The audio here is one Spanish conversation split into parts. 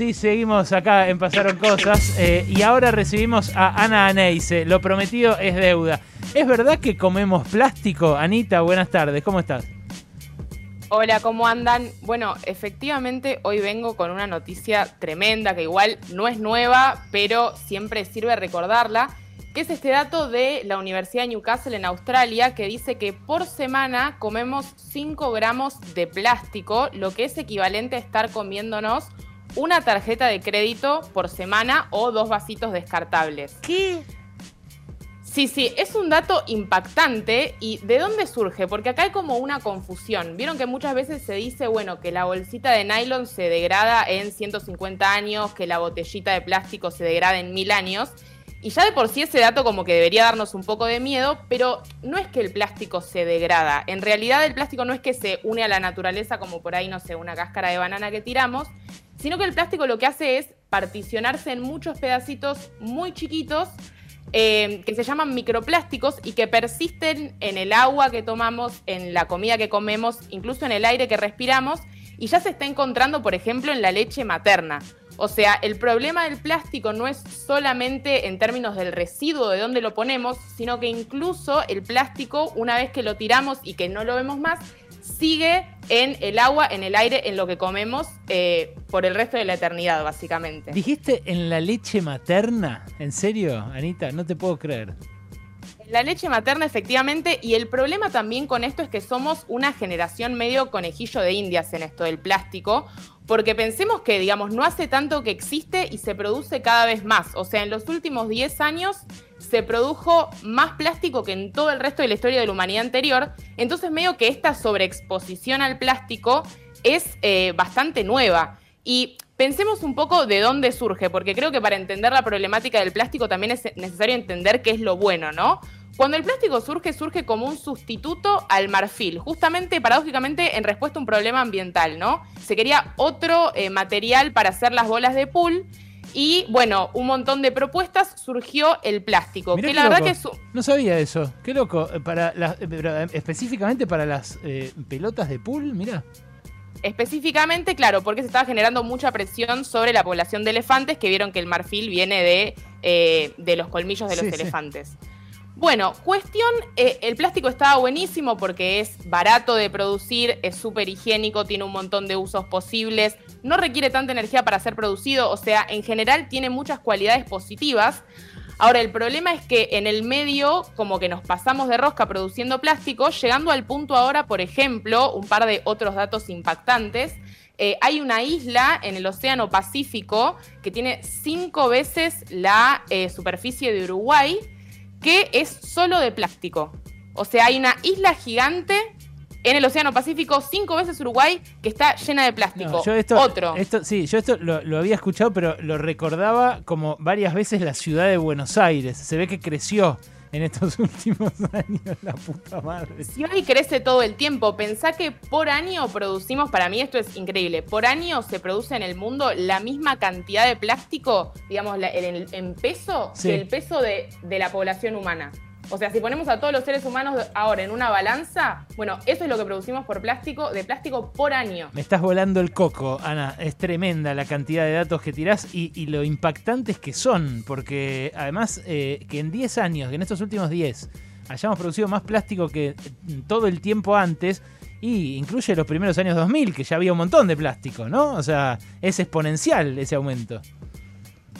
sí, seguimos acá en Pasaron Cosas eh, y ahora recibimos a Ana Aneise. Lo prometido es deuda. ¿Es verdad que comemos plástico? Anita, buenas tardes, ¿cómo estás? Hola, ¿cómo andan? Bueno, efectivamente hoy vengo con una noticia tremenda que igual no es nueva, pero siempre sirve recordarla, que es este dato de la Universidad de Newcastle en Australia que dice que por semana comemos 5 gramos de plástico, lo que es equivalente a estar comiéndonos una tarjeta de crédito por semana o dos vasitos descartables. ¿Qué? Sí, sí, es un dato impactante. ¿Y de dónde surge? Porque acá hay como una confusión. Vieron que muchas veces se dice, bueno, que la bolsita de nylon se degrada en 150 años, que la botellita de plástico se degrada en mil años. Y ya de por sí ese dato como que debería darnos un poco de miedo, pero no es que el plástico se degrada. En realidad el plástico no es que se une a la naturaleza como por ahí, no sé, una cáscara de banana que tiramos, sino que el plástico lo que hace es particionarse en muchos pedacitos muy chiquitos eh, que se llaman microplásticos y que persisten en el agua que tomamos, en la comida que comemos, incluso en el aire que respiramos, y ya se está encontrando, por ejemplo, en la leche materna. O sea, el problema del plástico no es solamente en términos del residuo de dónde lo ponemos, sino que incluso el plástico, una vez que lo tiramos y que no lo vemos más, sigue en el agua, en el aire, en lo que comemos eh, por el resto de la eternidad, básicamente. ¿Dijiste en la leche materna? ¿En serio, Anita? No te puedo creer. La leche materna, efectivamente, y el problema también con esto es que somos una generación medio conejillo de indias en esto del plástico, porque pensemos que, digamos, no hace tanto que existe y se produce cada vez más. O sea, en los últimos 10 años se produjo más plástico que en todo el resto de la historia de la humanidad anterior. Entonces, medio que esta sobreexposición al plástico es eh, bastante nueva. Y pensemos un poco de dónde surge, porque creo que para entender la problemática del plástico también es necesario entender qué es lo bueno, ¿no? Cuando el plástico surge, surge como un sustituto al marfil, justamente, paradójicamente, en respuesta a un problema ambiental, ¿no? Se quería otro eh, material para hacer las bolas de pool. Y bueno, un montón de propuestas surgió el plástico. Mirá que la verdad que es. No sabía eso. Qué loco. Eh, Para las- eh, eh, específicamente para las eh, pelotas de pool, mira. Específicamente, claro, porque se estaba generando mucha presión sobre la población de elefantes, que vieron que el marfil viene de, eh, de los colmillos de los Sí, sí. Bueno, cuestión, eh, el plástico estaba buenísimo porque es barato de producir, es súper higiénico, tiene un montón de usos posibles, no requiere tanta energía para ser producido, o sea, en general tiene muchas cualidades positivas. Ahora, el problema es que en el medio, como que nos pasamos de rosca produciendo plástico, llegando al punto ahora, por ejemplo, un par de otros datos impactantes. eh, hay una isla en el Océano Pacífico que tiene cinco veces la eh, superficie de Uruguay, que es solo de plástico. O sea, hay una isla gigante en el Océano Pacífico, cinco veces Uruguay, que está llena de plástico. No, yo esto, Otro. esto- sí, yo esto lo, lo había escuchado, pero lo recordaba como varias veces la ciudad de Buenos Aires. Se ve que creció en estos últimos años, la puta madre. Si hoy crece todo el tiempo, pensá que por año producimos, para mí esto es increíble, por año se produce en el mundo la misma cantidad de plástico, digamos, en, en peso, Sí. que el peso de, de la población humana. O sea, si ponemos a todos los seres humanos ahora en una balanza, bueno, eso es lo que producimos por plástico, de plástico por año. Me estás volando el coco, Ana. Es tremenda la cantidad de datos que tirás y, y lo impactantes que son, porque además eh, que en 10 años, que en estos últimos 10, hayamos producido más plástico que todo el tiempo antes, y incluye los primeros años 2000, que ya había un montón de plástico, ¿no? O sea, es exponencial ese aumento.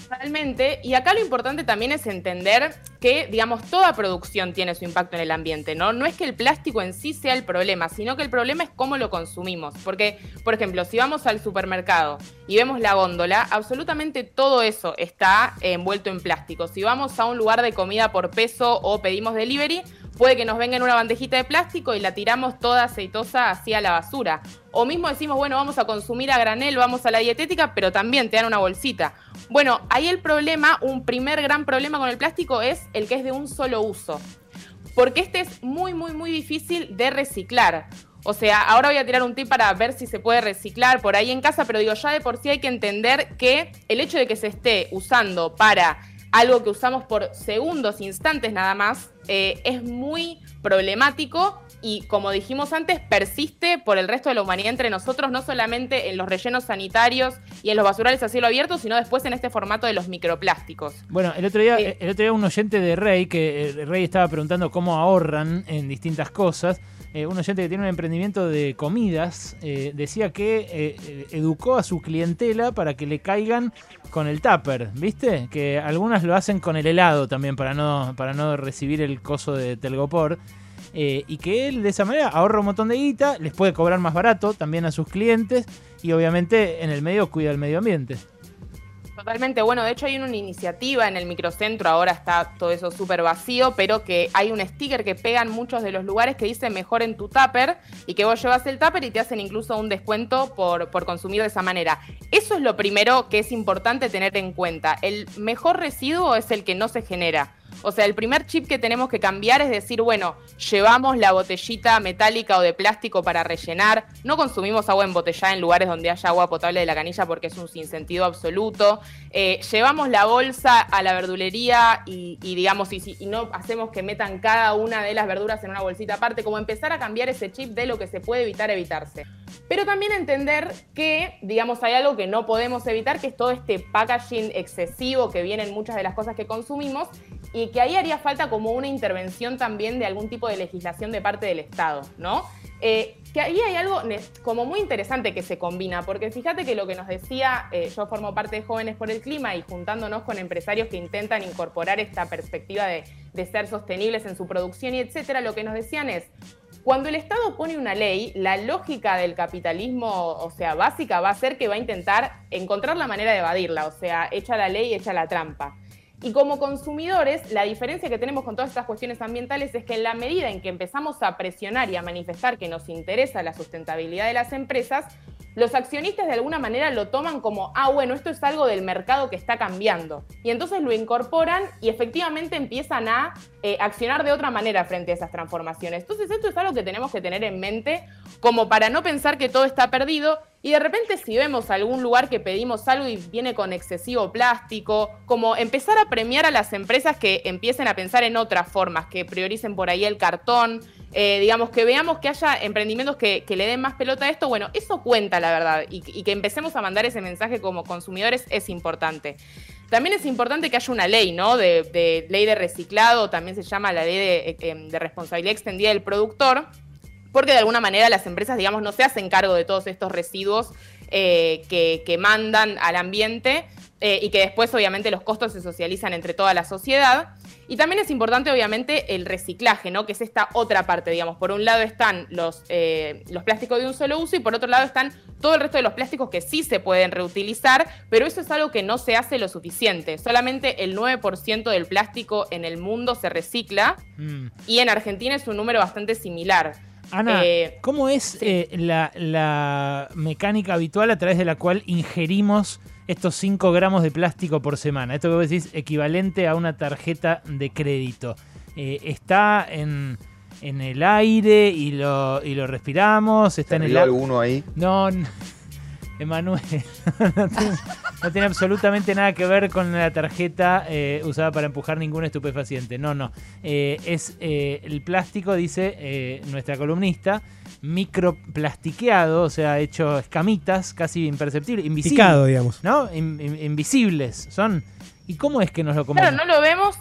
Realmente, y acá lo importante también es entender que, digamos, toda producción tiene su impacto en el ambiente, ¿no? No es que el plástico en sí sea el problema, sino que el problema es cómo lo consumimos. Porque, por ejemplo, si vamos al supermercado y vemos la góndola, absolutamente todo eso está eh, envuelto en plástico. Si vamos a un lugar de comida por peso o pedimos delivery, puede que nos venga en una bandejita de plástico y la tiramos toda aceitosa hacia la basura. O mismo decimos, bueno, vamos a consumir a granel, vamos a la dietética, pero también te dan una bolsita. Bueno, ahí el problema, un primer gran problema con el plástico es el que es de un solo uso. Porque este es muy, muy, muy difícil de reciclar. O sea, ahora voy a tirar un tip para ver si se puede reciclar por ahí en casa, pero digo, ya de por sí hay que entender que el hecho de que se esté usando para algo que usamos por segundos, instantes nada más, eh, es muy problemático y como dijimos antes, persiste por el resto de la humanidad entre nosotros, no solamente en los rellenos sanitarios y en los basurales a cielo abierto, sino después en este formato de los microplásticos. Bueno, el otro día, el otro día un oyente de Rey, que eh, Rey estaba preguntando cómo ahorran en distintas cosas, eh, un oyente que tiene un emprendimiento de comidas, eh, decía que educó a su clientela para que le caigan con el tupper, ¿viste? Que algunas lo hacen con el helado también para no, para no recibir el coso de Telgopor. Eh, y que él de esa manera ahorra un montón de guita, les puede cobrar más barato también a sus clientes y obviamente en el medio cuida el medio ambiente. Totalmente, bueno, de hecho hay una iniciativa en el microcentro, ahora está todo eso súper vacío, pero que hay un sticker que pegan muchos de los lugares que dice mejor en tu tupper y que vos llevas el tupper y te hacen incluso un descuento por, por consumir de esa manera. Eso es lo primero que es importante tener en cuenta. El mejor residuo es el que no se genera. O sea, el primer chip que tenemos que cambiar es decir, bueno, llevamos la botellita metálica o de plástico para rellenar, no consumimos agua embotellada en lugares donde haya agua potable de la canilla porque es un sinsentido absoluto, eh, llevamos la bolsa a la verdulería y, digamos, y, y, no hacemos que metan cada una de las verduras en una bolsita aparte, como empezar a cambiar ese chip de lo que se puede evitar evitarse. Pero también entender que, digamos, hay algo que no podemos evitar, que es todo este packaging excesivo que viene en muchas de las cosas que consumimos y que ahí haría falta como una intervención también de algún tipo de legislación de parte del Estado, ¿no? Eh, que ahí hay algo como muy interesante que se combina, porque fíjate que lo que nos decía, eh, yo formo parte de Jóvenes por el Clima y juntándonos con empresarios que intentan incorporar esta perspectiva de, de ser sostenibles en su producción y etcétera, lo que nos decían es, cuando el Estado pone una ley, la lógica del capitalismo, o sea, básica, va a ser que va a intentar encontrar la manera de evadirla, o sea, echa la ley, echa la trampa. Y como consumidores, la diferencia que tenemos con todas estas cuestiones ambientales es que en la medida en que empezamos a presionar y a manifestar que nos interesa la sustentabilidad de las empresas, los accionistas de alguna manera lo toman como, ah, bueno, esto es algo del mercado que está cambiando. Y entonces lo incorporan y efectivamente empiezan a eh, accionar de otra manera frente a esas transformaciones. Entonces esto es algo que tenemos que tener en mente como para no pensar que todo está perdido y de repente si vemos algún lugar que pedimos algo y viene con excesivo plástico, como empezar a premiar a las empresas que empiecen a pensar en otras formas, que prioricen por ahí el cartón, eh, digamos, que veamos que haya emprendimientos que, le den más pelota a esto, bueno, eso cuenta la verdad, y, que empecemos a mandar ese mensaje como consumidores es importante. También es importante que haya una ley, ¿no? De, ley de reciclado, también se llama la ley de, eh, de responsabilidad extendida del productor, porque de alguna manera las empresas, digamos, no se hacen cargo de todos estos residuos eh, que, mandan al ambiente eh, y que después obviamente los costos se socializan entre toda la sociedad. Y también es importante obviamente el reciclaje, ¿no? que es esta otra parte, digamos. Por un lado están los, eh, los plásticos de un solo uso y por otro lado están todo el resto de los plásticos que sí se pueden reutilizar, pero eso es algo que no se hace lo suficiente. Solamente el 9% del plástico en el mundo se recicla mm. y en Argentina es un número bastante similar. Ana, eh, ¿cómo es eh, la, mecánica habitual a través de la cual ingerimos estos 5 gramos de plástico por semana? Esto que vos decís, equivalente a una tarjeta de crédito. Eh, ¿Está en, el aire y lo, y lo respiramos? ¿Está en el alguno ahí? No, no. Emanuel, no, tiene, absolutamente nada que ver con la tarjeta eh, usada para empujar ningún estupefaciente. No, no. Eh, es eh, el plástico, dice nuestra columnista, microplastiqueado, o sea, hecho escamitas, casi imperceptibles, invisibles. digamos. ¿No? invisibles. Son. ¿Y cómo es que nos lo comemos? Claro, no lo vemos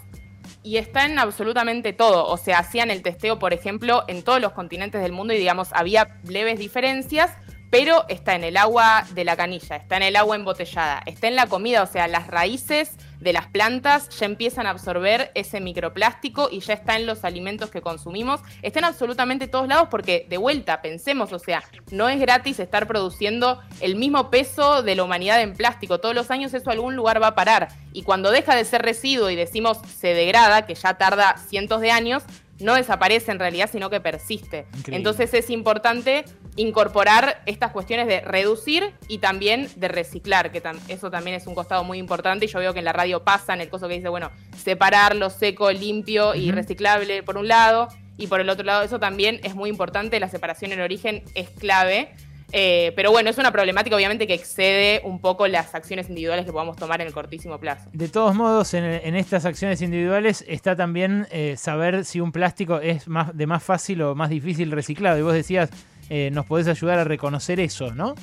y está en absolutamente todo. O sea, hacían el testeo, por ejemplo, en todos los continentes del mundo y digamos, había leves diferencias, pero está en el agua de la canilla, está en el agua embotellada, está en la comida, o sea, las raíces de las plantas ya empiezan a absorber ese microplástico y ya está en los alimentos que consumimos, está en absolutamente todos lados porque de vuelta, pensemos, o sea, no es gratis estar produciendo el mismo peso de la humanidad en plástico, todos los años eso algún lugar va a parar. Y cuando deja de ser residuo y decimos se degrada, que ya tarda cientos de años, no desaparece en realidad, sino que persiste. Entonces es importante incorporar estas cuestiones de reducir y también de reciclar, que eso también es un costado muy importante y yo veo que en la radio pasa en el coso que dice, bueno, separar lo seco, limpio y reciclable por un lado y por el otro lado eso también es muy importante, la separación en origen es clave. Eh, pero bueno, es una problemática obviamente que excede un poco las acciones individuales que podamos tomar en el cortísimo plazo. De todos modos, en, estas acciones individuales está también eh, saber si un plástico es más, de más fácil o más difícil reciclado. Y vos decías, eh, nos podés ayudar a reconocer eso, ¿no?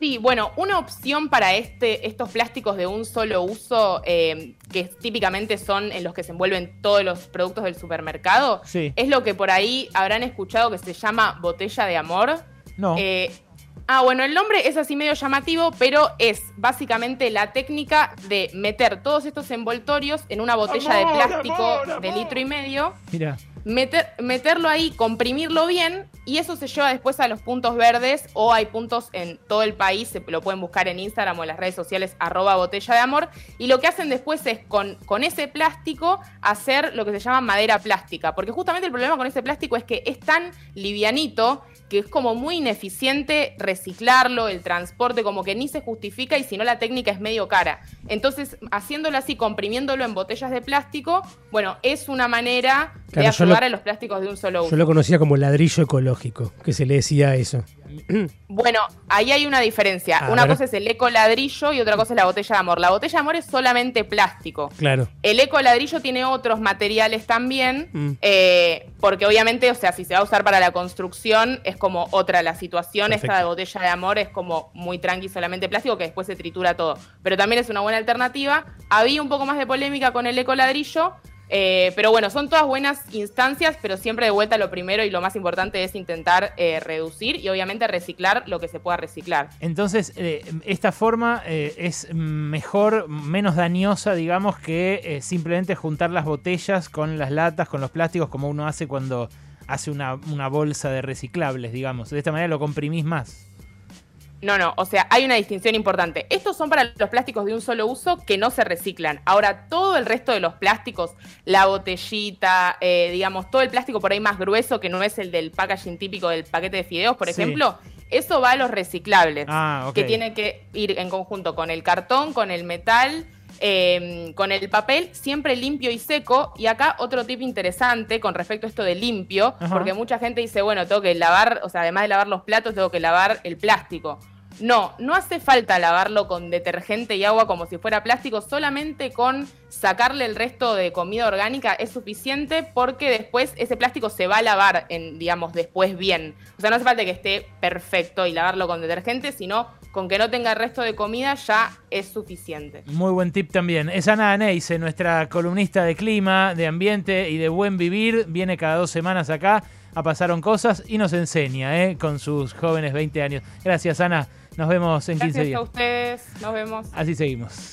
Sí, bueno, una opción para este, estos plásticos de un solo uso, que típicamente son en los que se envuelven todos los productos del supermercado, es lo que por ahí habrán escuchado que se llama botella de amor. No. Eh, ah, bueno, el nombre es así medio llamativo, pero es básicamente la técnica de meter todos estos envoltorios en una botella de plástico de litro y medio. Mira. Meter, meterlo ahí, comprimirlo bien y eso se lleva después a los puntos verdes o hay puntos en todo el país, se lo pueden buscar en Instagram o en las redes sociales arroba botella de amor y lo que hacen después es con, con ese plástico hacer lo que se llama madera plástica, porque justamente el problema con ese plástico es que es tan livianito que es como muy ineficiente reciclarlo, el transporte, como que ni se justifica y si no la técnica es medio cara. Entonces, haciéndolo así, comprimiéndolo en botellas de plástico, bueno, es una manera de ayudar a los plásticos de un solo uso. Yo lo conocía como ladrillo ecológico, que se le decía eso. Bueno, ahí hay una diferencia. una cosa es el eco ladrillo y otra cosa es la botella de amor. La botella de amor es solamente plástico. Claro. El eco ladrillo tiene otros materiales también, mm. eh, porque obviamente, o sea, si se va a usar para la construcción, es como otra la situación. Esta de botella de amor es como muy tranqui, solamente plástico, que después se tritura todo. Pero también es una buena alternativa. Había un poco más de polémica con el eco ladrillo, eh, pero bueno, son todas buenas instancias, pero siempre de vuelta lo primero y lo más importante es intentar eh, reducir y obviamente reciclar lo que se pueda reciclar. Entonces, eh, esta forma es mejor, menos dañosa, digamos, que simplemente juntar las botellas con las latas, con los plásticos, como uno hace cuando hace una, una bolsa de reciclables, digamos. De esta manera lo comprimís más. No, no, o sea, hay una distinción importante. Estos son para los plásticos de un solo uso que no se reciclan. Ahora, todo el resto de los plásticos, la botellita, eh, digamos, todo el plástico por ahí más grueso, que no es el del packaging típico del paquete de fideos, por ejemplo, eso va a los reciclables, ah, que tiene que ir en conjunto con el cartón, con el metal, em, con el papel, siempre limpio y seco. Y acá otro tip interesante con respecto a esto de limpio, porque mucha gente dice, bueno, tengo que lavar, o sea, además de lavar los platos, tengo que lavar el plástico. No, no hace falta lavarlo con detergente y agua como si fuera plástico, solamente con sacarle el resto de comida orgánica es suficiente porque después ese plástico se va a lavar, en, digamos, después bien. O sea, no hace falta que esté perfecto y lavarlo con detergente, sino con que no tenga el resto de comida ya es suficiente. Muy buen tip también. Es Ana Neise, nuestra columnista de clima, de ambiente y de buen vivir. Viene cada dos semanas acá a Pasaron Cosas y nos enseña ¿eh? con sus jóvenes 20 años. Gracias, Ana. Nos vemos en 15 días. Gracias a ustedes. Nos vemos. Así seguimos.